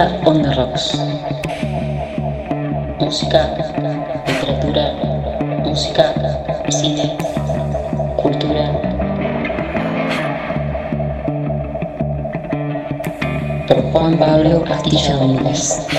Música on rocks. Música, literatura, música, cine, cultura. Por Juan Pablo Castilla Domínguez.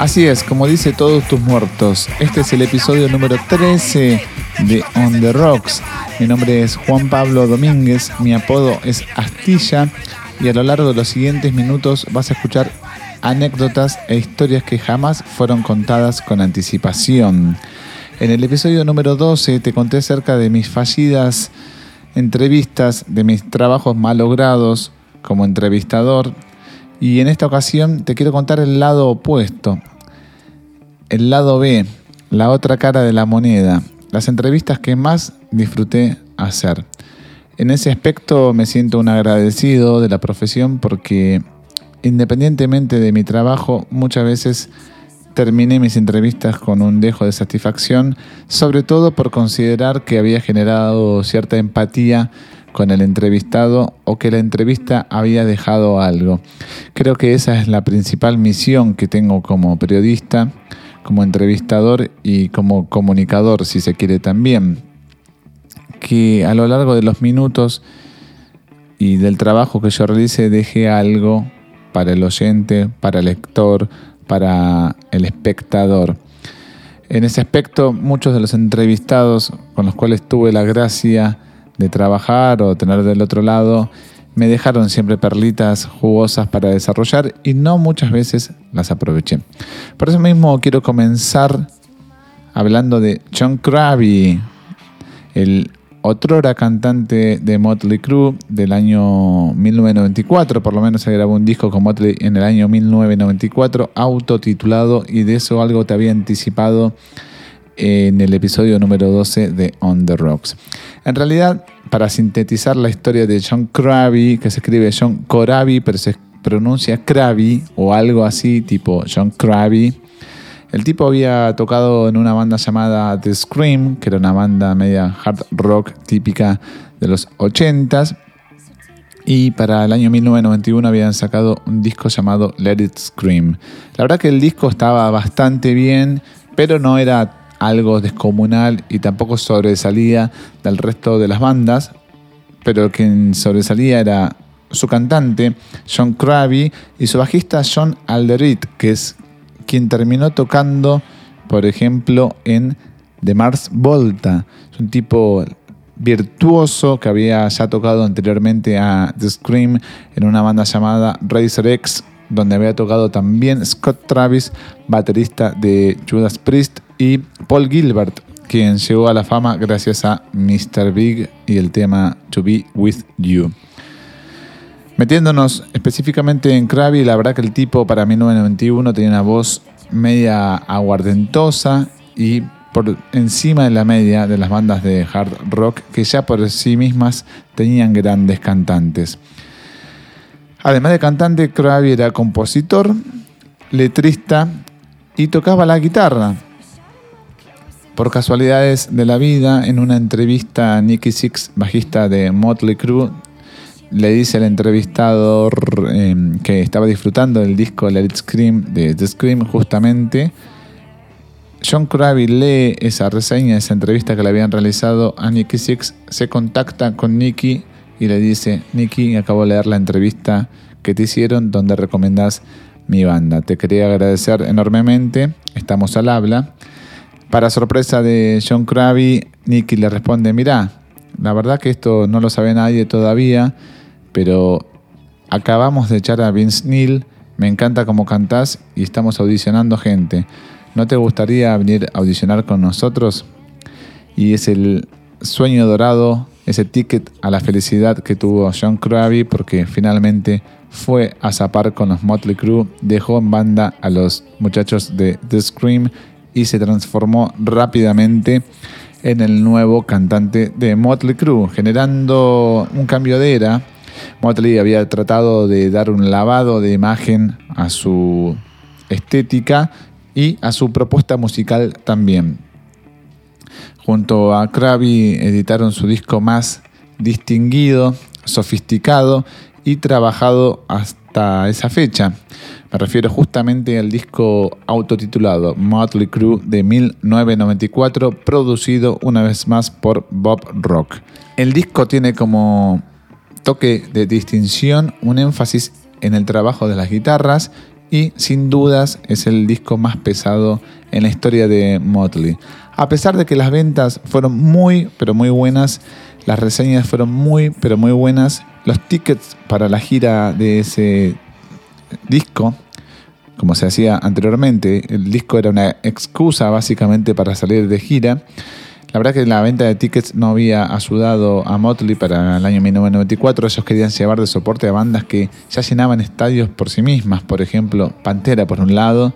Así es, como dice todos tus muertos, este es el episodio número 13 de On the Rocks. Mi nombre es Juan Pablo Domínguez, mi apodo es Astilla y a lo largo de los siguientes minutos vas a escuchar anécdotas e historias que jamás fueron contadas con anticipación. En el episodio número 12 te conté acerca de mis fallidas entrevistas, de mis trabajos malogrados como entrevistador y en esta ocasión te quiero contar el lado opuesto, el lado B, la otra cara de la moneda, las entrevistas que más disfruté hacer. En ese aspecto me siento un agradecido de la profesión porque independientemente de mi trabajo, muchas veces terminé mis entrevistas con un dejo de satisfacción, sobre todo por considerar que había generado cierta empatía con el entrevistado o que la entrevista había dejado algo. Creo que esa es la principal misión que tengo como periodista, como entrevistador y como comunicador, si se quiere también. Que a lo largo de los minutos y del trabajo que yo realice deje algo para el oyente, para el lector, para el espectador. En ese aspecto, muchos de los entrevistados con los cuales tuve la gracia de trabajar o tener del otro lado, me dejaron siempre perlitas jugosas para desarrollar y no muchas veces las aproveché. Por eso mismo quiero comenzar hablando de John Crabby, el otrora cantante de Motley Crue del año 1994, por lo menos se grabó un disco con Motley en el año 1994, autotitulado, y de eso algo te había anticipado en el episodio número 12 de On the Rocks. En realidad, para sintetizar la historia de John Crabby, que se escribe John Corabi, pero se pronuncia Crabby o algo así, tipo John Crabby. El tipo había tocado en una banda llamada The Scream, que era una banda media hard rock típica de los 80s. Y para el año 1991 habían sacado un disco llamado Let It Scream. La verdad que el disco estaba bastante bien, pero no era algo descomunal y tampoco sobresalía del resto de las bandas. Pero quien sobresalía era su cantante, John Crabby, y su bajista, John Alderit, que es quien terminó tocando, por ejemplo, en The Mars Volta. Es un tipo virtuoso que había ya tocado anteriormente a The Scream en una banda llamada Razor X, donde había tocado también Scott Travis, baterista de Judas Priest, y Paul Gilbert, quien llegó a la fama gracias a Mr. Big y el tema To Be With You. Metiéndonos específicamente en Krabby, la verdad que el tipo para 1991 tenía una voz media aguardentosa y por encima de la media de las bandas de hard rock que ya por sí mismas tenían grandes cantantes. Además de cantante, Krabby era compositor, letrista y tocaba la guitarra. Por casualidades de la vida, en una entrevista Nicky Six, bajista de Motley Crue, le dice al entrevistador eh, que estaba disfrutando del disco Let It Scream de The Scream justamente. John Crabby lee esa reseña, esa entrevista que le habían realizado a Nicky Six, se contacta con Nicky y le dice, Nicky, acabo de leer la entrevista que te hicieron donde recomendás mi banda. Te quería agradecer enormemente, estamos al habla. Para sorpresa de John Crabby, Nicky le responde, mirá, la verdad que esto no lo sabe nadie todavía, pero acabamos de echar a Vince Neil, me encanta cómo cantás y estamos audicionando gente. ¿No te gustaría venir a audicionar con nosotros? Y es el sueño dorado, ese ticket a la felicidad que tuvo John Krabi porque finalmente fue a zapar con los Motley Crue, dejó en banda a los muchachos de The Scream y se transformó rápidamente en el nuevo cantante de Motley Crue, generando un cambio de era. Motley había tratado de dar un lavado de imagen a su estética y a su propuesta musical también. Junto a Krabi editaron su disco más distinguido, sofisticado y trabajado hasta esa fecha. Me refiero justamente al disco autotitulado Motley Crue de 1994, producido una vez más por Bob Rock. El disco tiene como toque de distinción un énfasis en el trabajo de las guitarras y sin dudas es el disco más pesado en la historia de Motley. A pesar de que las ventas fueron muy, pero muy buenas, las reseñas fueron muy, pero muy buenas, los tickets para la gira de ese disco, como se hacía anteriormente, el disco era una excusa básicamente para salir de gira. La verdad que la venta de tickets no había ayudado a Motley para el año 1994. Ellos querían llevar de soporte a bandas que ya llenaban estadios por sí mismas. Por ejemplo, Pantera por un lado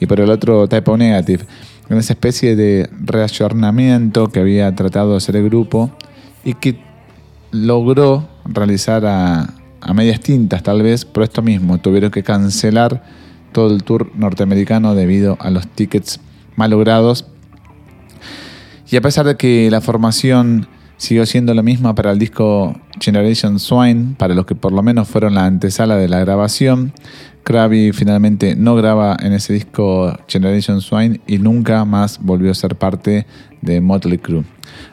y por el otro Type O Negative. En esa especie de reayornamiento que había tratado de hacer el grupo y que logró realizar a, a medias tintas tal vez por esto mismo. Tuvieron que cancelar todo el tour norteamericano debido a los tickets malogrados. Y a pesar de que la formación siguió siendo la misma para el disco Generation Swine, para los que por lo menos fueron la antesala de la grabación, Krabi finalmente no graba en ese disco Generation Swine y nunca más volvió a ser parte de Motley Crue.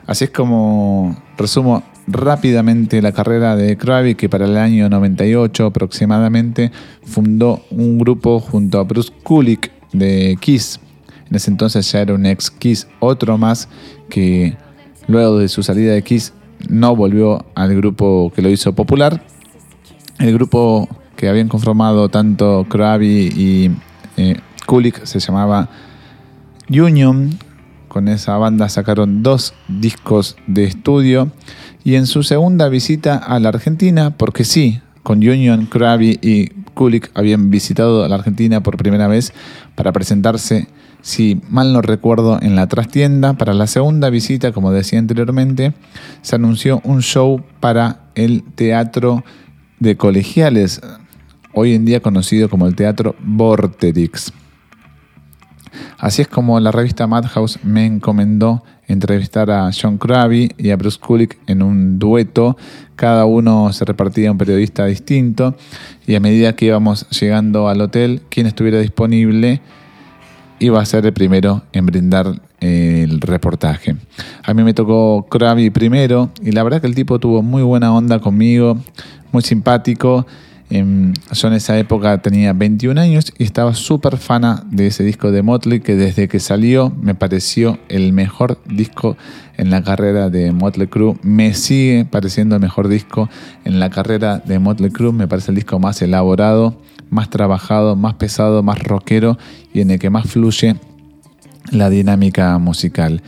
Así es como resumo rápidamente la carrera de Krabi, que para el año 98 aproximadamente fundó un grupo junto a Bruce Kulick de Kiss. En ese entonces ya era un ex Kiss, otro más que luego de su salida de Kiss no volvió al grupo que lo hizo popular. El grupo que habían conformado tanto Krabi y eh, se llamaba Union. Con esa banda sacaron dos discos de estudio y en su segunda visita a la Argentina, porque sí, con Union, Krabi y Kulik habían visitado a la Argentina por primera vez para presentarse, si mal no recuerdo, en la trastienda. Para la segunda visita, como decía anteriormente, se anunció un show para el Teatro de Colegiales, hoy en día conocido como el Teatro Vorterix. Así es como la revista Madhouse me encomendó entrevistar a John Krabi y a Bruce Kulick en un dueto. Cada uno se repartía un periodista distinto y a medida que íbamos llegando al hotel, quien estuviera disponible iba a ser el primero en brindar el reportaje. A mí me tocó Krabi primero y la verdad que el tipo tuvo muy buena onda conmigo, muy simpático Em, yo en esa época tenía 21 años y estaba súper fana de ese disco de Motley que desde que salió me pareció el mejor disco en la carrera de Motley Crue. Me sigue pareciendo el mejor disco en la carrera de Motley Crue. Me parece el disco más elaborado, más trabajado, más pesado, más rockero y en el que más fluye la dinámica musical.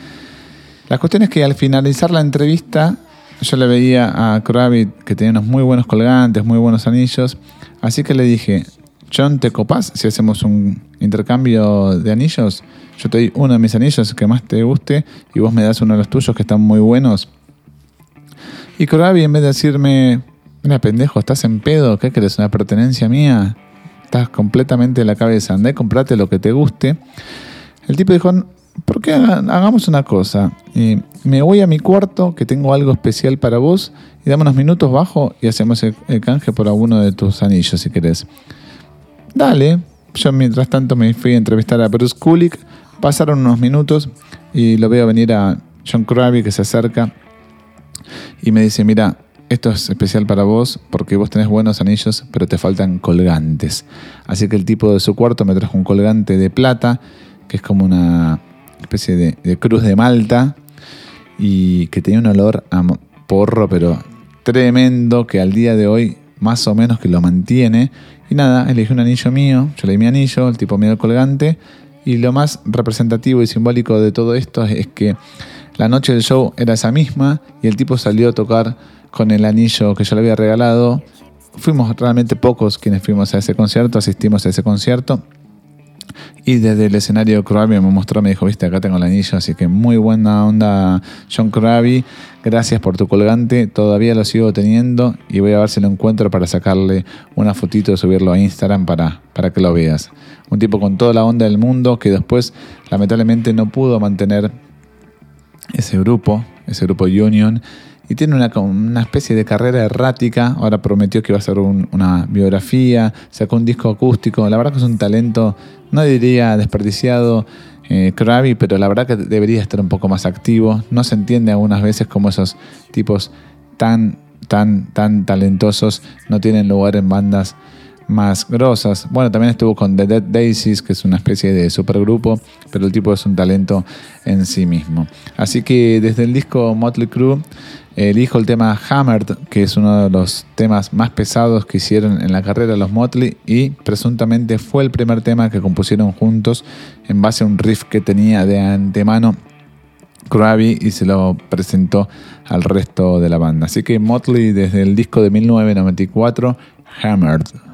La cuestión es que al finalizar la entrevista yo le veía a Kravitz que tenía unos muy buenos colgantes, muy buenos anillos. Así que le dije, John, ¿te copas si hacemos un intercambio de anillos? Yo te doy uno de mis anillos que más te guste y vos me das uno de los tuyos que están muy buenos. Y Kravitz en vez de decirme, mira pendejo, estás en pedo, ¿qué crees? ¿Una pertenencia mía? Estás completamente en la cabeza, andá y comprate lo que te guste. El tipo dijo, ¿por qué hagamos una cosa? me voy a mi cuarto, que tengo algo especial para vos, y dame unos minutos bajo y hacemos el, canje por alguno de tus anillos, si querés. Dale. Yo mientras tanto me fui a entrevistar a Bruce Kulick. Pasaron unos minutos y lo veo venir a John Krabi que se acerca y me dice, mira, esto es especial para vos porque vos tenés buenos anillos, pero te faltan colgantes. Así que el tipo de su cuarto me trajo un colgante de plata, que es como una especie de, cruz de Malta y que tenía un olor a porro, pero tremendo, que al día de hoy más o menos que lo mantiene. Y nada, elegí un anillo mío, yo le di mi anillo, el tipo medio colgante. Y lo más representativo y simbólico de todo esto es que la noche del show era esa misma y el tipo salió a tocar con el anillo que yo le había regalado. Fuimos realmente pocos quienes fuimos a ese concierto, asistimos a ese concierto. Y desde el escenario Krabi me mostró, me dijo, viste, acá tengo el anillo, así que muy buena onda John Krabi, gracias por tu colgante, todavía lo sigo teniendo y voy a ver si lo encuentro para sacarle una fotito y subirlo a Instagram para, para que lo veas. Un tipo con toda la onda del mundo que después lamentablemente no pudo mantener ese grupo, ese grupo Union, y tiene una, una especie de carrera errática. Ahora prometió que iba a hacer un- una biografía, sacó un disco acústico. La verdad que es un talento, no diría desperdiciado, eh, pero la verdad que debería estar un poco más activo. No se entiende algunas veces cómo esos tipos tan, tan, tan talentosos no tienen lugar en bandas más grosas. Bueno, también estuvo con The Dead Daisies, que es una especie de supergrupo, pero el tipo es un talento en sí mismo. Así que desde el disco Motley Crue elijo el tema Hammered, que es uno de los temas más pesados que hicieron en la carrera los Motley y presuntamente fue el primer tema que compusieron juntos en base a un riff que tenía de antemano Krabi y se lo presentó al resto de la banda. Así que Motley desde el disco de 1994, Hammered.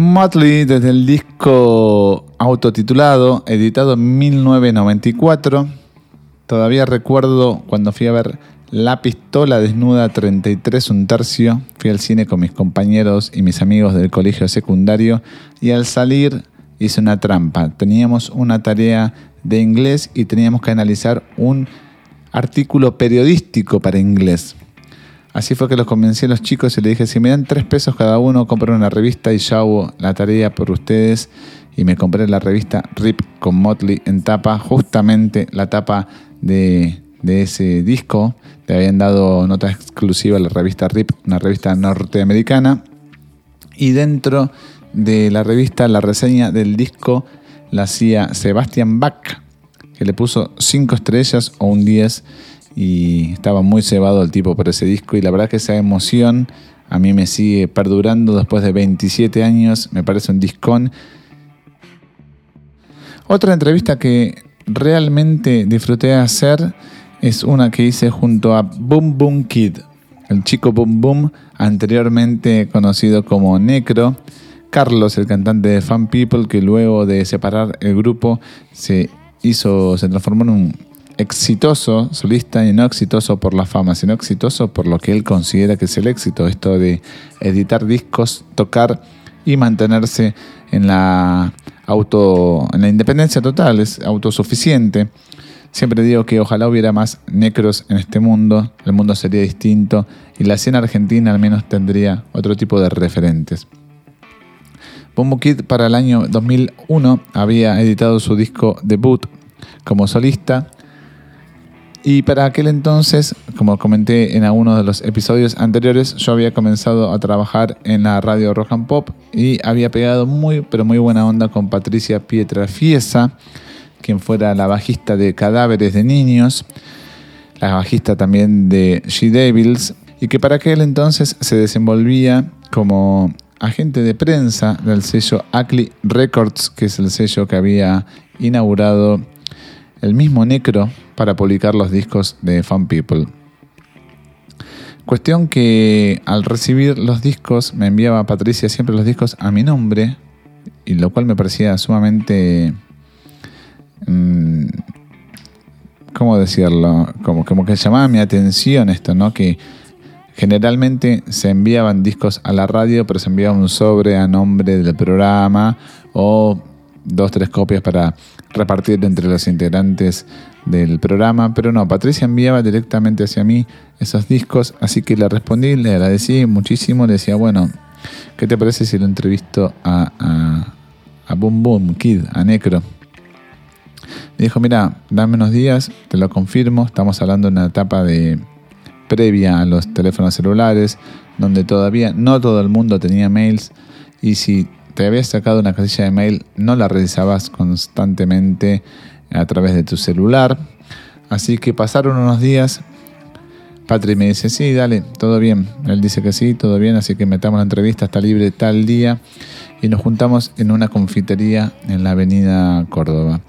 Motley desde el disco autotitulado, editado en 1994. Todavía recuerdo cuando fui a ver La Pistola Desnuda 33 un tercio. Fui al cine con mis compañeros y mis amigos del colegio secundario y al salir hice una trampa. Teníamos una tarea de inglés y teníamos que analizar un artículo periodístico para inglés. Así fue que los convencí a los chicos y les dije, si me dan tres pesos cada uno, compro una revista y ya hago la tarea por ustedes. Y me compré la revista RIP con Motley en tapa, justamente la tapa de, de ese disco. Le habían dado nota exclusiva a la revista RIP, una revista norteamericana. Y dentro de la revista, la reseña del disco la hacía Sebastian Bach, que le puso cinco estrellas o un 10 y estaba muy cebado el tipo por ese disco y la verdad que esa emoción a mí me sigue perdurando después de 27 años, me parece un discón. Otra entrevista que realmente disfruté hacer es una que hice junto a Boom Boom Kid, el chico Boom Boom, anteriormente conocido como Necro. Carlos, el cantante de Fan People, que luego de separar el grupo se hizo, se transformó en un exitoso solista y no exitoso por la fama, sino exitoso por lo que él considera que es el éxito, esto de editar discos, tocar y mantenerse en la auto en la independencia total, es autosuficiente. Siempre digo que ojalá hubiera más necros en este mundo, el mundo sería distinto y la escena argentina al menos tendría otro tipo de referentes. Bombo Kid para el año 2001 había editado su disco debut como solista y para aquel entonces, como comenté en algunos de los episodios anteriores, yo había comenzado a trabajar en la radio Rock and Pop y había pegado muy, pero muy buena onda con Patricia Pietrafiesa, quien fuera la bajista de Cadáveres de Niños, la bajista también de She Devils, y que para aquel entonces se desenvolvía como agente de prensa del sello Ackley Records, que es el sello que había inaugurado el mismo Necro para publicar los discos de Fan People. Cuestión que al recibir los discos me enviaba Patricia siempre los discos a mi nombre, y lo cual me parecía sumamente... Mm, ¿Cómo decirlo? Como, como que llamaba mi atención esto, ¿no? Que generalmente se enviaban discos a la radio, pero se enviaba un sobre a nombre del programa o dos, tres copias para repartir entre los integrantes del programa, pero no, Patricia enviaba directamente hacia mí esos discos, así que le respondí, le agradecí muchísimo, le decía, bueno, ¿qué te parece si lo entrevisto a, a, Boom Boom Kid, a Necro? Me dijo, mira, dame unos días, te lo confirmo, estamos hablando de una etapa de previa a los teléfonos celulares, donde todavía no todo el mundo tenía mails, y si te habías sacado una casilla de mail, no la revisabas constantemente a través de tu celular. Así que pasaron unos días. Patri me dice, sí, dale, todo bien. Él dice que sí, todo bien, así que metamos la entrevista, está libre tal día. Y nos juntamos en una confitería en la avenida Córdoba.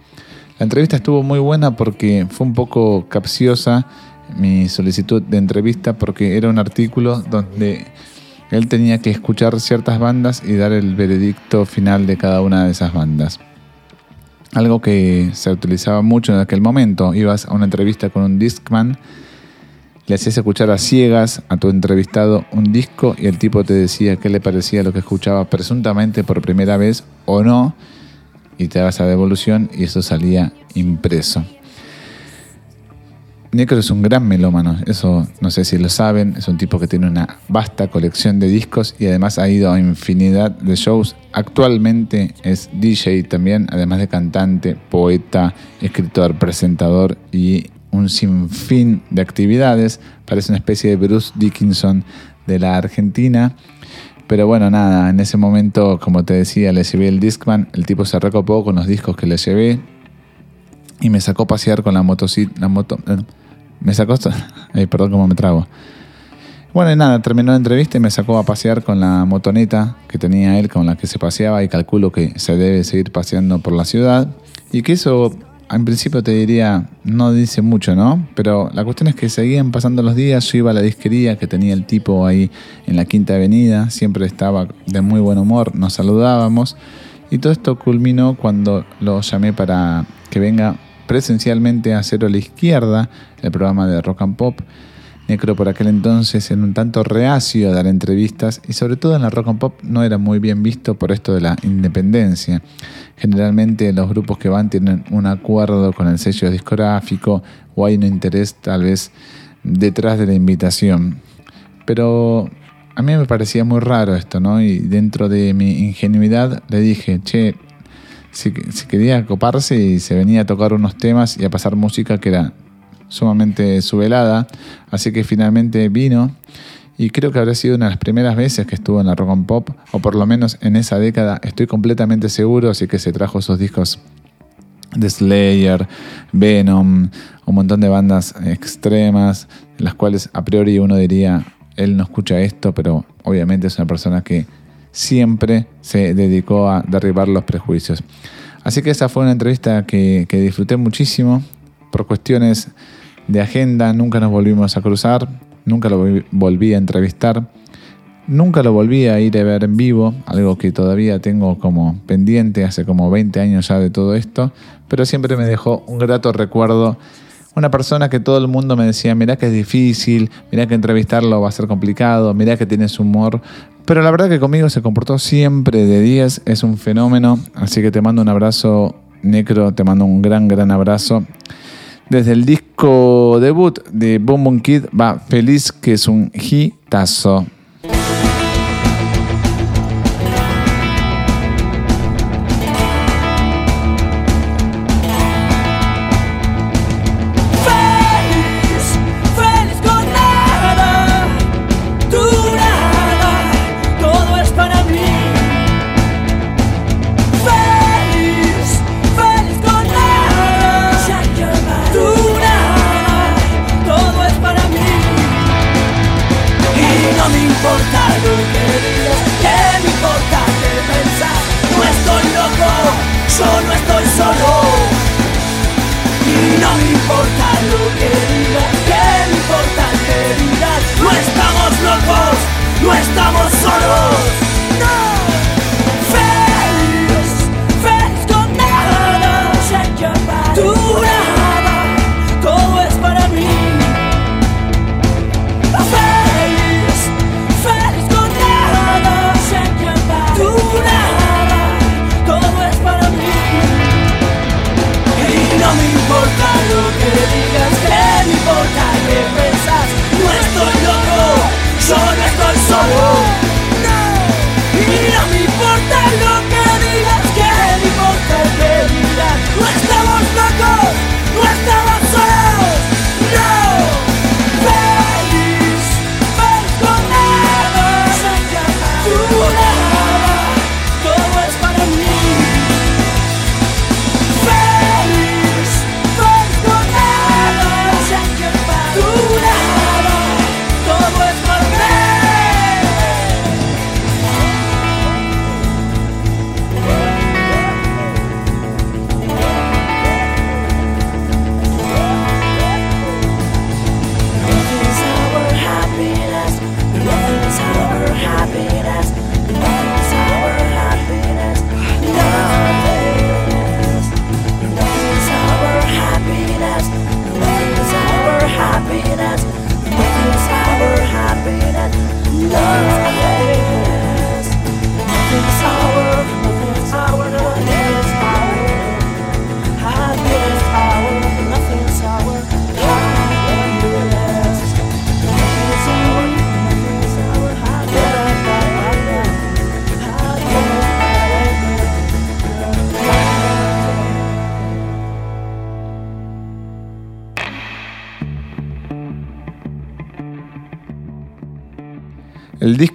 La entrevista estuvo muy buena porque fue un poco capciosa mi solicitud de entrevista porque era un artículo donde él tenía que escuchar ciertas bandas y dar el veredicto final de cada una de esas bandas. Algo que se utilizaba mucho en aquel momento. Ibas a una entrevista con un discman, le hacías escuchar a ciegas a tu entrevistado un disco y el tipo te decía qué le parecía lo que escuchaba presuntamente por primera vez o no, y te dabas a devolución y eso salía impreso. Necro es un gran melómano, eso no sé si lo saben, es un tipo que tiene una vasta colección de discos y además ha ido a infinidad de shows. Actualmente es DJ también, además de cantante, poeta, escritor, presentador y un sinfín de actividades. Parece una especie de Bruce Dickinson de la Argentina. Pero bueno, nada, en ese momento, como te decía, le llevé el Discman, el tipo se recopó con los discos que le llevé y me sacó a pasear con la motocicleta, moto, eh, me sacó, ay, perdón cómo me trago. Bueno, y nada, terminó la entrevista y me sacó a pasear con la motoneta que tenía él, con la que se paseaba y calculo que se debe seguir paseando por la ciudad. Y que eso en principio te diría, no dice mucho, ¿no? Pero la cuestión es que seguían pasando los días, yo iba a la disquería que tenía el tipo ahí en la Quinta Avenida, siempre estaba de muy buen humor, nos saludábamos y todo esto culminó cuando lo llamé para que venga presencialmente a Cero a la Izquierda, el programa de Rock and Pop. Necro por aquel entonces en un tanto reacio a dar entrevistas y sobre todo en la rock and pop no era muy bien visto por esto de la independencia. Generalmente los grupos que van tienen un acuerdo con el sello discográfico o hay un interés tal vez detrás de la invitación. Pero a mí me parecía muy raro esto, ¿no? Y dentro de mi ingenuidad le dije, che, si quería coparse y se venía a tocar unos temas y a pasar música que era sumamente su velada, así que finalmente vino y creo que habrá sido una de las primeras veces que estuvo en la rock and pop, o por lo menos en esa década, estoy completamente seguro, así que se trajo sus discos de Slayer, Venom, un montón de bandas extremas, las cuales a priori uno diría, él no escucha esto, pero obviamente es una persona que siempre se dedicó a derribar los prejuicios. Así que esa fue una entrevista que, que disfruté muchísimo por cuestiones de agenda, nunca nos volvimos a cruzar, nunca lo volví a entrevistar, nunca lo volví a ir a ver en vivo, algo que todavía tengo como pendiente hace como 20 años ya de todo esto, pero siempre me dejó un grato recuerdo. Una persona que todo el mundo me decía, mirá que es difícil, mirá que entrevistarlo va a ser complicado, mirá que tiene su humor, pero la verdad que conmigo se comportó siempre de 10, es un fenómeno, así que te mando un abrazo, Necro, te mando un gran, gran abrazo. Desde el disco debut de Boom Boom Kid va Feliz, que es un hitazo.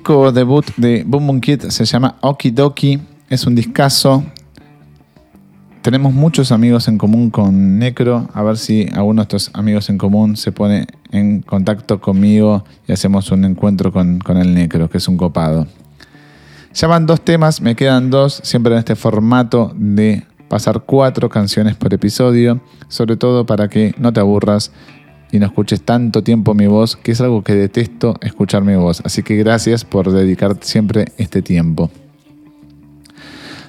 Debut de Boom Boom Kid se llama Okidoki. Es un discazo. Tenemos muchos amigos en común con Necro. A ver si alguno de estos amigos en común se pone en contacto conmigo y hacemos un encuentro con, con el Necro, que es un copado. Ya van dos temas, me quedan dos, siempre en este formato de pasar cuatro canciones por episodio, sobre todo para que no te aburras y no escuches tanto tiempo mi voz, que es algo que detesto escuchar mi voz. Así que gracias por dedicar siempre este tiempo.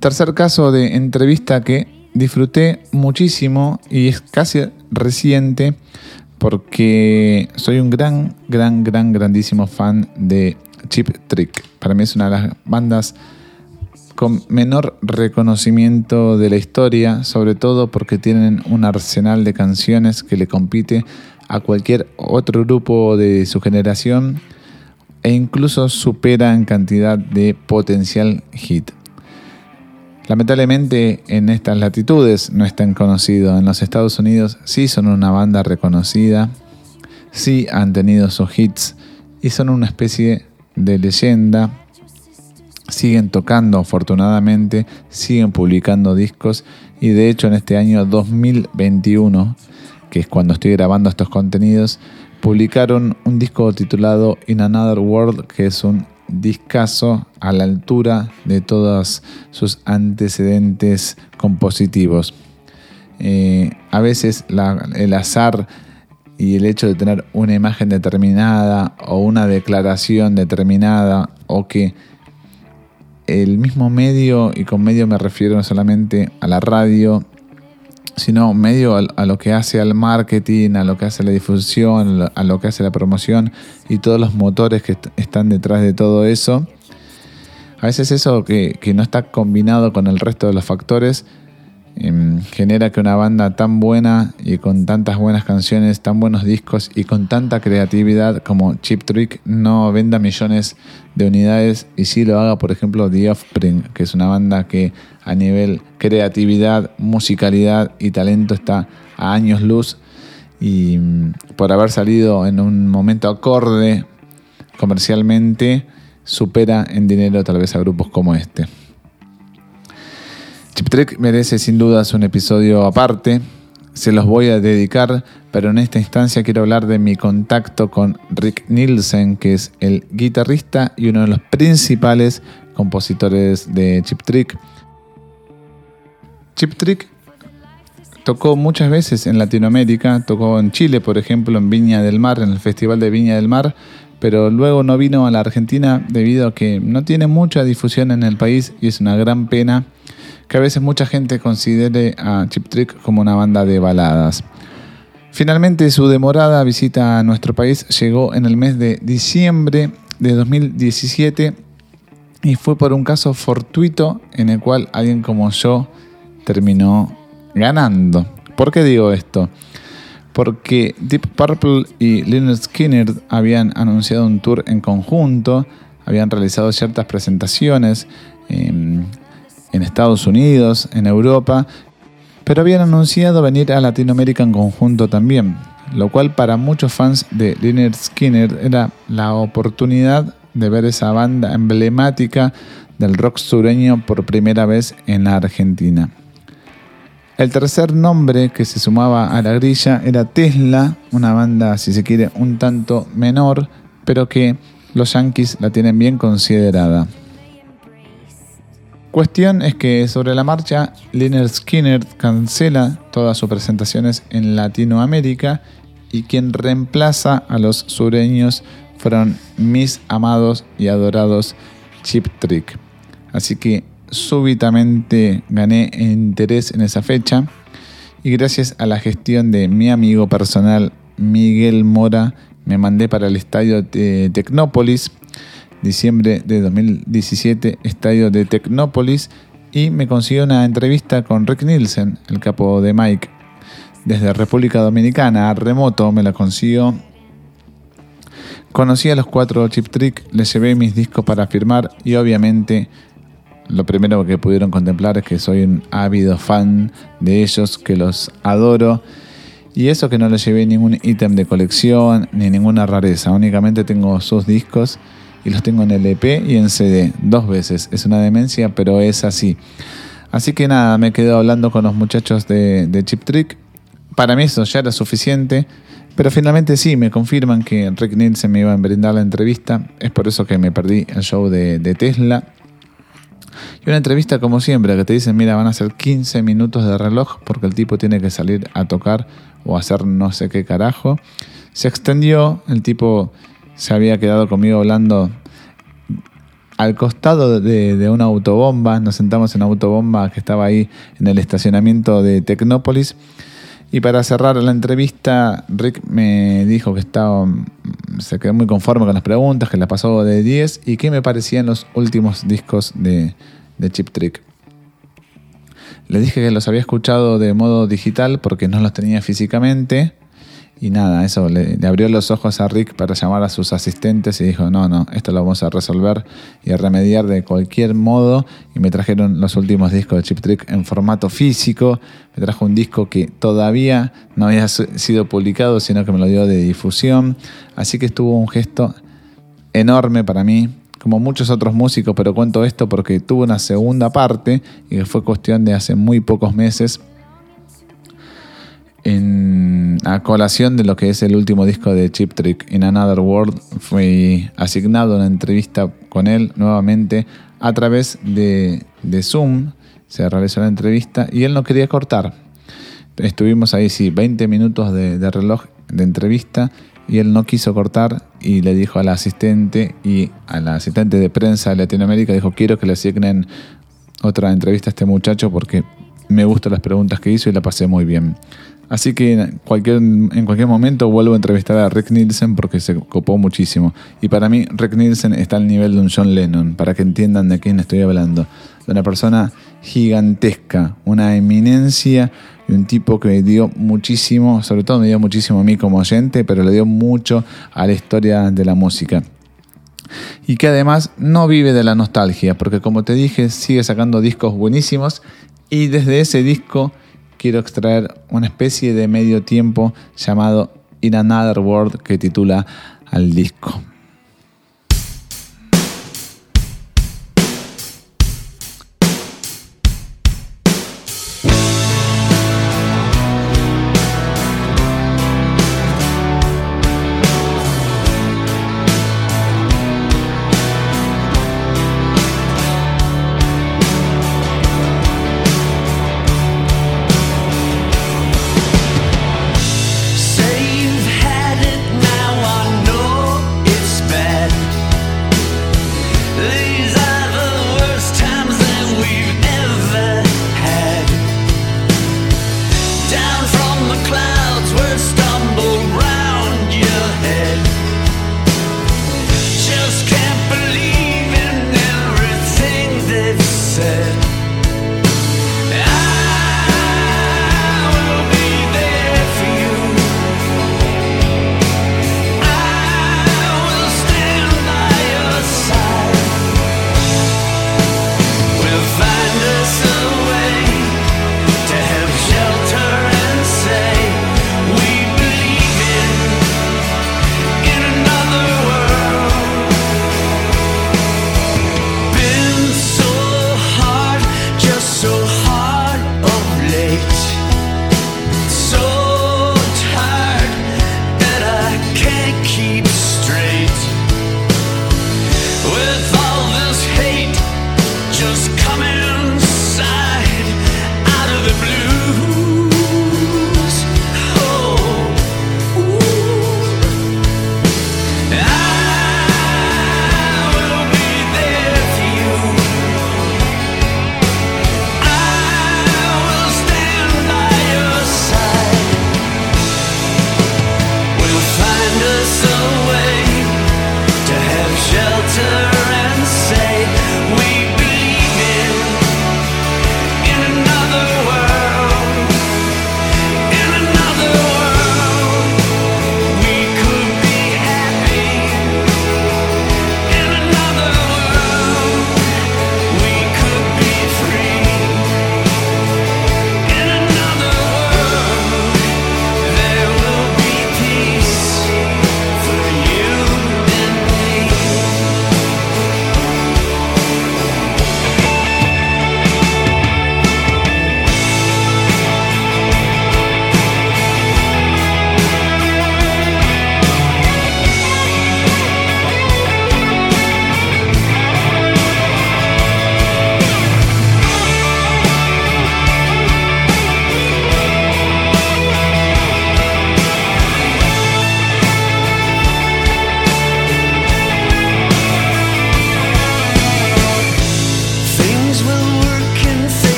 Tercer caso de entrevista que disfruté muchísimo y es casi reciente porque soy un gran, gran, gran, grandísimo fan de Chip Trick. Para mí es una de las bandas con menor reconocimiento de la historia, sobre todo porque tienen un arsenal de canciones que le compite a cualquier otro grupo de su generación e incluso supera en cantidad de potencial hit. Lamentablemente en estas latitudes no están conocidos. En los Estados Unidos sí son una banda reconocida, sí han tenido sus hits y son una especie de leyenda. Siguen tocando afortunadamente, siguen publicando discos y de hecho en este año 2021, que es cuando estoy grabando estos contenidos, publicaron un disco titulado In Another World, que es un discazo a la altura de todos sus antecedentes compositivos. Eh, a veces el azar y el hecho de tener una imagen determinada o una declaración determinada o que el mismo medio, y con medio me refiero solamente a la radio, sino medio a, lo que hace al marketing, a lo que hace la difusión, a lo que hace la promoción y todos los motores que están detrás de todo eso. A veces eso que, no está combinado con el resto de los factores Em, genera que una banda tan buena y con tantas buenas canciones, tan buenos discos y con tanta creatividad como Chip Trick no venda millones de unidades y sí lo haga, por ejemplo, The Offspring, que es una banda que a nivel creatividad, musicalidad y talento está a años luz y mm, por haber salido en un momento acorde comercialmente supera en dinero tal vez a grupos como este. Chip Trick merece sin dudas un episodio aparte. Se los voy a dedicar, pero en esta instancia quiero hablar de mi contacto con Rick Nielsen, que es el guitarrista y uno de los principales compositores de Chip Trick. Chip Trick tocó muchas veces en Latinoamérica, tocó en Chile, por ejemplo, en Viña del Mar, en el Festival de Viña del Mar, pero luego no vino a la Argentina debido a que no tiene mucha difusión en el país y es una gran pena que a veces mucha gente considere a Chip Trick como una banda de baladas. Finalmente su demorada visita a nuestro país llegó en el mes de diciembre de 2017 y fue por un caso fortuito en el cual alguien como yo terminó ganando. ¿Por qué digo esto? Porque Deep Purple y Leonard Skinner habían anunciado un tour en conjunto, habían realizado ciertas presentaciones, em, en Estados Unidos, en Europa, pero habían anunciado venir a Latinoamérica en conjunto también, lo cual para muchos fans de Lynyrd Skinner era la oportunidad de ver esa banda emblemática del rock sureño por primera vez en la Argentina. El tercer nombre que se sumaba a la grilla era Tesla, una banda, si se quiere, un tanto menor, pero que los Yankees la tienen bien considerada. Cuestión es que sobre la marcha, Leonard Skinner cancela todas sus presentaciones en Latinoamérica y quien reemplaza a los sureños fueron mis amados y adorados Chip Trick. Así que súbitamente gané interés en esa fecha y gracias a la gestión de mi amigo personal Miguel Mora me mandé para el estadio de Tecnópolis diciembre de 2017, estadio de Tecnópolis, y me consiguió una entrevista con Rick Nielsen, el capo de Mike, desde República Dominicana, a remoto me la consiguió. Conocí a los cuatro Chip Trick, les llevé mis discos para firmar y obviamente lo primero que pudieron contemplar es que soy un ávido fan de ellos, que los adoro. Y eso que no les llevé ningún ítem de colección ni ninguna rareza, únicamente tengo sus discos y los tengo en LP y en CD dos veces. Es una demencia, pero es así. Así que nada, me quedo hablando con los muchachos de, Chip Trick. Para mí eso ya era suficiente, pero finalmente sí, me confirman que Rick Nielsen me iba a brindar la entrevista. Es por eso que me perdí el show de, Tesla. Y una entrevista como siempre, que te dicen, mira, van a ser 15 minutos de reloj porque el tipo tiene que salir a tocar o hacer no sé qué carajo. Se extendió, el tipo se había quedado conmigo hablando al costado de, de, una autobomba, nos sentamos en una autobomba que estaba ahí en el estacionamiento de Tecnópolis. Y para cerrar la entrevista, Rick me dijo que estaba, se quedó muy conforme con las preguntas, que la pasó de 10 y que me parecían los últimos discos de, de Chip Trick. Le dije que los había escuchado de modo digital porque no los tenía físicamente y nada, eso le, abrió los ojos a Rick para llamar a sus asistentes y dijo, no, no, esto lo vamos a resolver y a remediar de cualquier modo. Y me trajeron los últimos discos de Chip Trick en formato físico. Me trajo un disco que todavía no había sido publicado, sino que me lo dio de difusión. Así que estuvo un gesto enorme para mí, como muchos otros músicos, pero cuento esto porque tuvo una segunda parte y fue cuestión de hace muy pocos meses en, a colación de lo que es el último disco de Chip Trick, In Another World, fui asignado una entrevista con él nuevamente a través de, Zoom. Se realizó la entrevista y él no quería cortar. Estuvimos ahí, sí, 20 minutos de, de reloj de entrevista y él no quiso cortar y le dijo al asistente y al asistente de prensa de Latinoamérica, dijo, quiero que le asignen otra entrevista a este muchacho porque me gustan las preguntas que hizo y la pasé muy bien. Así que en cualquier, en cualquier momento vuelvo a entrevistar a Rick Nielsen porque se copó muchísimo. Y para mí Rick Nielsen está al nivel de un John Lennon, para que entiendan de quién estoy hablando. De una persona gigantesca, una eminencia y un tipo que dio muchísimo, sobre todo me dio muchísimo a mí como oyente, pero le dio mucho a la historia de la música. Y que además no vive de la nostalgia, porque como te dije, sigue sacando discos buenísimos y desde ese disco quiero extraer una especie de medio tiempo llamado In Another World que titula al disco.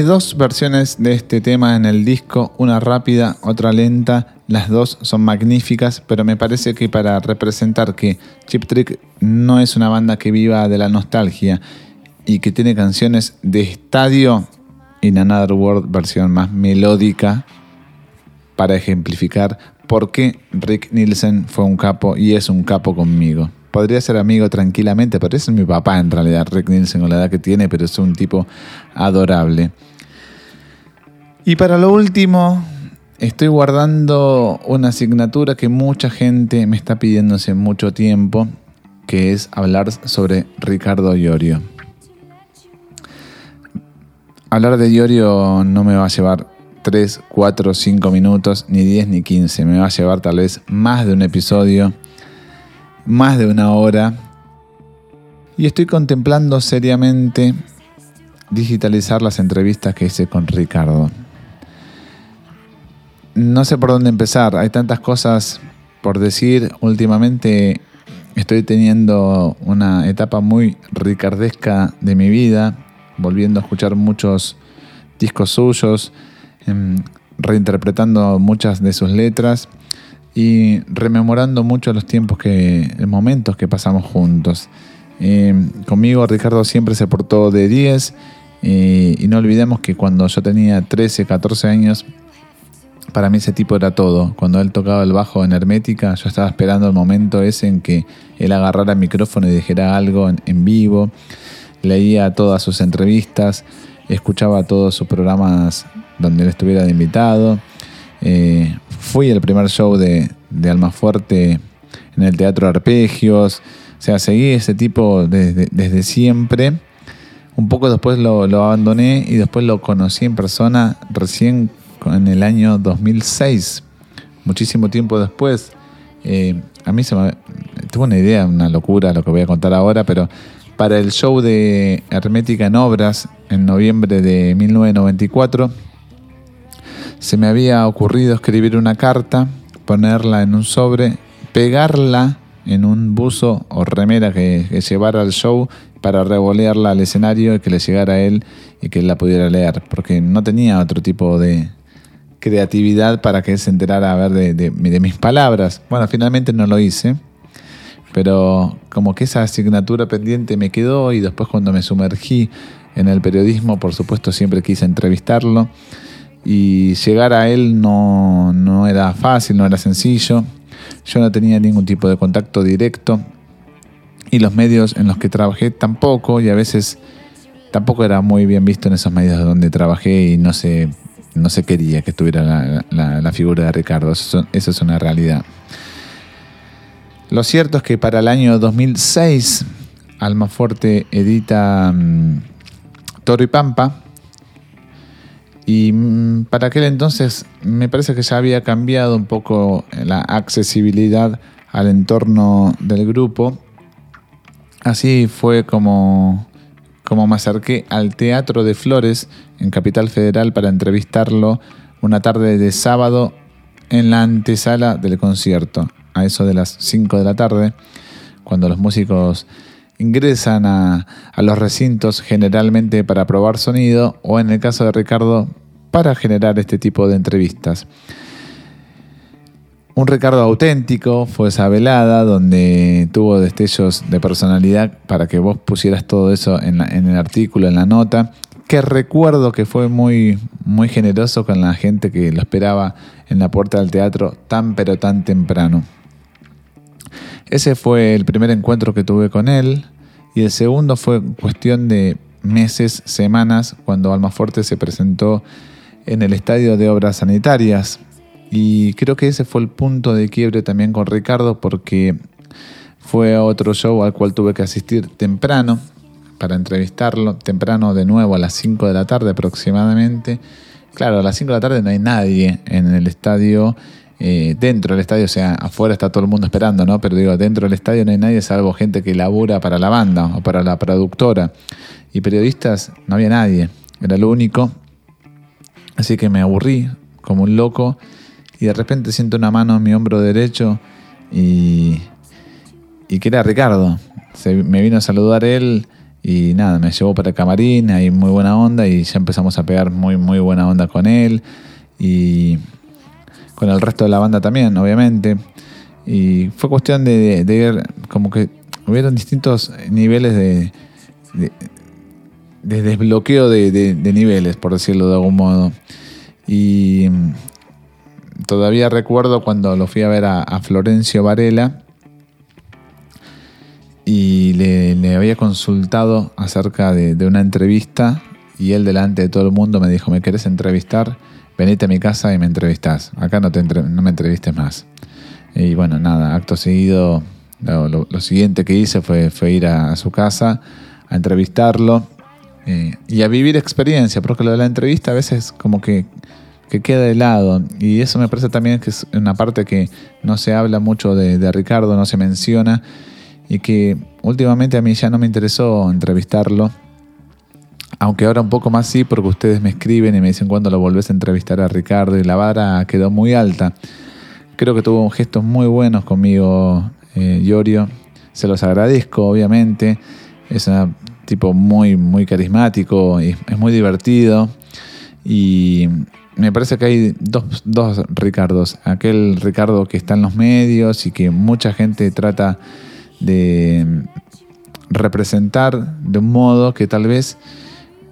Hay dos versiones de este tema en el disco, una rápida, otra lenta. Las dos son magníficas, pero me parece que para representar que Chip Trick no es una banda que viva de la nostalgia y que tiene canciones de estadio, In Another World, versión más melódica, para ejemplificar por qué Rick Nielsen fue un capo y es un capo conmigo. Podría ser amigo tranquilamente, pero es mi papá en realidad, Rick Nielsen, con la edad que tiene, pero es un tipo adorable. Y para lo último, estoy guardando una asignatura que mucha gente me está pidiendo hace mucho tiempo, que es hablar sobre Ricardo Iorio. Hablar de Iorio no me va a llevar 3, 4, 5 minutos, ni 10 ni 15. Me va a llevar tal vez más de un episodio, más de una hora. Y estoy contemplando seriamente digitalizar las entrevistas que hice con Ricardo. No sé por dónde empezar, hay tantas cosas por decir. Últimamente estoy teniendo una etapa muy ricardesca de mi vida, volviendo a escuchar muchos discos suyos, em, reinterpretando muchas de sus letras y rememorando mucho los tiempos que, los momentos que pasamos juntos. Em, conmigo Ricardo siempre se portó de 10 eh, y no olvidemos que cuando yo tenía 13, 14 años, para mí ese tipo era todo. Cuando él tocaba el bajo en Hermética, yo estaba esperando el momento ese en que él agarrara el micrófono y dijera algo en, vivo. Leía todas sus entrevistas, escuchaba todos sus programas donde él estuviera de invitado. Eh, fui el primer show de, de Almafuerte en el Teatro Arpegios. O sea, seguí ese tipo desde, desde siempre. Un poco después lo, lo abandoné y después lo conocí en persona recién en el año 2006, muchísimo tiempo después. Eh, a mí se me tuve una idea, una locura lo que voy a contar ahora, pero para el show de Hermética en Obras en noviembre de 1994 se me había ocurrido escribir una carta, ponerla en un sobre, pegarla en un buzo o remera que, que llevara al show para revolearla al escenario y que le llegara a él y que él la pudiera leer, porque no tenía otro tipo de, creatividad para que él se enterara a ver de, de- de mis palabras. Bueno, finalmente no lo hice, pero como que esa asignatura pendiente me quedó y después cuando me sumergí en el periodismo, por supuesto, siempre quise entrevistarlo y llegar a él no, no era fácil, no era sencillo. Yo no tenía ningún tipo de contacto directo y los medios en los que trabajé tampoco y a veces tampoco era muy bien visto en esos medios donde trabajé y no se, no se quería que estuviera la, la- la figura de Ricardo. Eso, es una realidad. Lo cierto es que para el año 2006 Almafuerte edita mm, Toro y Pampa y mm, para aquel entonces me parece que ya había cambiado un poco la accesibilidad al entorno del grupo. Así fue como, como me acerqué al Teatro de Flores en Capital Federal para entrevistarlo una tarde de sábado en la antesala del concierto, a eso de las 5 de la tarde, cuando los músicos ingresan a, a los recintos generalmente para probar sonido o en el caso de Ricardo para generar este tipo de entrevistas. Un Ricardo auténtico fue esa velada donde tuvo destellos de personalidad para que vos pusieras todo eso en, la- en el artículo, en la nota, que recuerdo que fue muy, muy generoso con la gente que lo esperaba en la puerta del teatro tan pero tan temprano. Ese fue el primer encuentro que tuve con él y el segundo fue cuestión de meses, semanas, cuando Almafuerte se presentó en el Estadio de Obras Sanitarias. Y creo que ese fue el punto de quiebre también con Ricardo porque fue otro show al cual tuve que asistir temprano para entrevistarlo, temprano de nuevo a las 5 de la tarde aproximadamente. Claro, a las 5 de la tarde no hay nadie en el estadio, eh, dentro del estadio, o sea, afuera está todo el mundo esperando, ¿no? Pero digo, dentro del estadio no hay nadie salvo gente que labura para la banda o para la productora. Y periodistas, no había nadie, era lo único. Así que me aburrí como un loco y de repente siento una mano en mi hombro derecho y, y que era Ricardo. Me vino a saludar él Y nada, me llevó para el camarín, ahí muy buena onda y ya empezamos a pegar muy, muy buena onda con él. Y con el resto de la banda también, obviamente. Y fue cuestión de, de ir, como que hubieron distintos niveles de, de, de desbloqueo de, de- de niveles, por decirlo de algún modo. Y todavía recuerdo cuando lo fui a ver a, Florencio Varela y le, había consultado acerca de, una entrevista y él delante de todo el mundo me dijo, ¿me querés entrevistar? Venite a mi casa y me entrevistás. Acá no, te entre- no me entrevistes más. Y bueno, nada, acto seguido, lo, siguiente que hice fue, fue ir a, a su casa a entrevistarlo eh, y a vivir experiencia, porque lo de la entrevista a veces como que, que queda de lado. Y eso me parece también que es una parte que no se habla mucho de, Ricardo, no se menciona, y que últimamente a mí ya no me interesó entrevistarlo. Aunque ahora un poco más sí, porque ustedes me escriben y me dicen cuándo lo volvés a entrevistar a Ricardo y la vara quedó muy alta. Creo que tuvo gestos muy buenos conmigo, eh, Yorio. Se los agradezco, obviamente. Es un tipo muy, muy carismático y es muy divertido. Y me parece que hay dos, dos Ricardos. Aquel Ricardo que está en los medios y que mucha gente trata de representar de un modo que tal vez,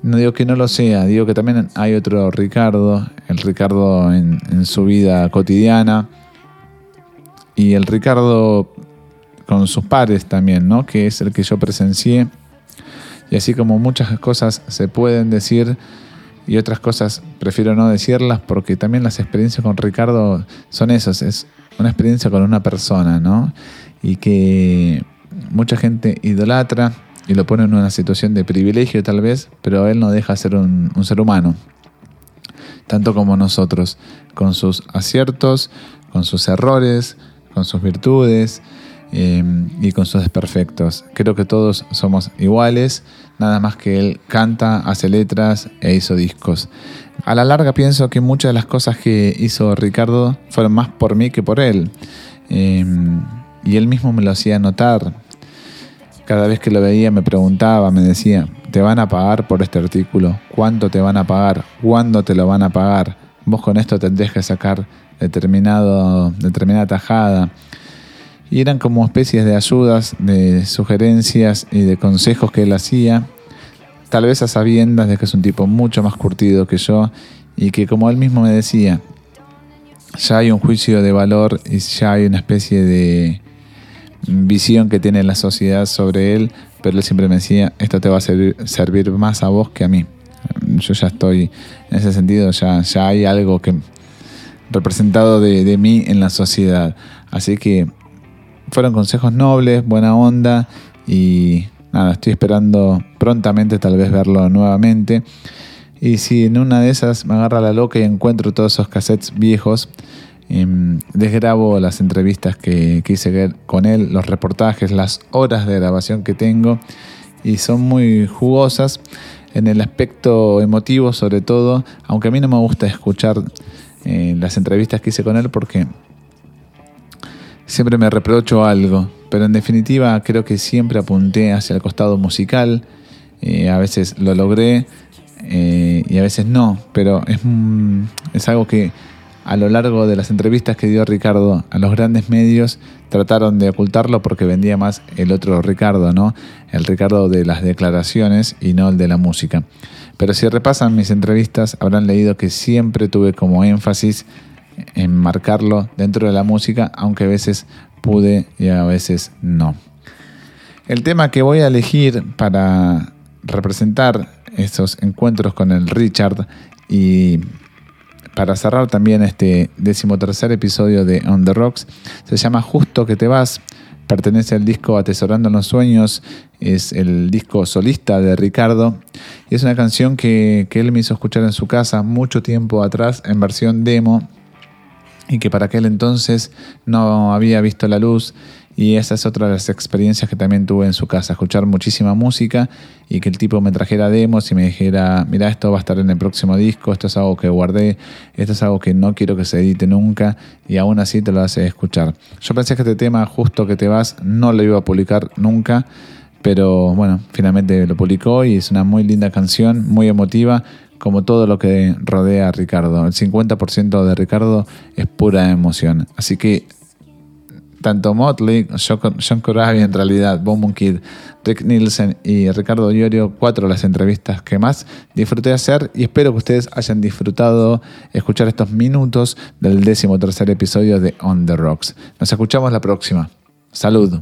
no digo que no lo sea, digo que también hay otro Ricardo, el Ricardo en, en su vida cotidiana y el Ricardo con sus pares también, ¿no? Que es el que yo presencié. Y así como muchas cosas se pueden decir y otras cosas prefiero no decirlas porque también las experiencias con Ricardo son esas, es una experiencia con una persona, ¿no? Y que mucha gente idolatra y lo pone en una situación de privilegio tal vez, pero él no deja de ser un, un ser humano, tanto como nosotros, con sus aciertos, con sus errores, con sus virtudes eh, y con sus desperfectos. Creo que todos somos iguales, nada más que él canta, hace letras e hizo discos. A la larga pienso que muchas de las cosas que hizo Ricardo fueron más por mí que por él. Eh, y él mismo me lo hacía notar. Cada vez que lo veía me preguntaba, me decía, ¿te van a pagar por este artículo? ¿Cuánto te van a pagar? ¿Cuándo te lo van a pagar? Vos con esto tendrías que sacar determinado, determinada tajada. Y eran como especies de ayudas, de sugerencias y de consejos que él hacía, tal vez a sabiendas de que es un tipo mucho más curtido que yo y que como él mismo me decía, ya hay un juicio de valor y ya hay una especie de visión que tiene la sociedad sobre él, pero él siempre me decía, esto te va a servir, servir más a vos que a mí. Yo ya estoy, en ese sentido, ya, ya hay algo que representado de, de mí en la sociedad. Así que fueron consejos nobles, buena onda y nada, estoy esperando prontamente tal vez verlo nuevamente. Y si en una de esas me agarra la loca y encuentro todos esos cassettes viejos, em, desgrabo las entrevistas que, que hice con él, los reportajes, las horas de grabación que tengo y son muy jugosas en el aspecto emotivo sobre todo, aunque a mí no me gusta escuchar eh, las entrevistas que hice con él porque siempre me reprocho algo, pero en definitiva creo que siempre apunté hacia el costado musical, eh, a veces lo logré eh, y a veces no, pero es, es algo que a lo largo de las entrevistas que dio Ricardo a los grandes medios trataron de ocultarlo porque vendía más el otro Ricardo, ¿no? El Ricardo de las declaraciones y no el de la música. Pero si repasan mis entrevistas habrán leído que siempre tuve como énfasis en marcarlo dentro de la música, aunque a veces pude y a veces no. El tema que voy a elegir para representar esos encuentros con el Richard y para cerrar también este decimotercer episodio de On the Rocks, se llama Justo que te vas, pertenece al disco Atesorando los Sueños, es el disco solista de Ricardo. Y es una canción que, que él me hizo escuchar en su casa mucho tiempo atrás en versión demo y que para aquel entonces no había visto la luz y esa es otra de las experiencias que también tuve en su casa, escuchar muchísima música y que el tipo me trajera demos y me dijera, mira, esto va a estar en el próximo disco, esto es algo que guardé, esto es algo que no quiero que se edite nunca y aún así te lo hace escuchar. Yo pensé que este tema, justo que te vas, no lo iba a publicar nunca, pero bueno, finalmente lo publicó y es una muy linda canción, muy emotiva, como todo lo que rodea a Ricardo. El 50% de Ricardo es pura emoción. Así que tanto Motley, John Corabi en realidad, Boom Kid, Rick Nielsen y Ricardo Iorio, cuatro de las entrevistas que más disfruté hacer y espero que ustedes hayan disfrutado escuchar estos minutos del décimo tercer episodio de On the Rocks. Nos escuchamos la próxima. Salud.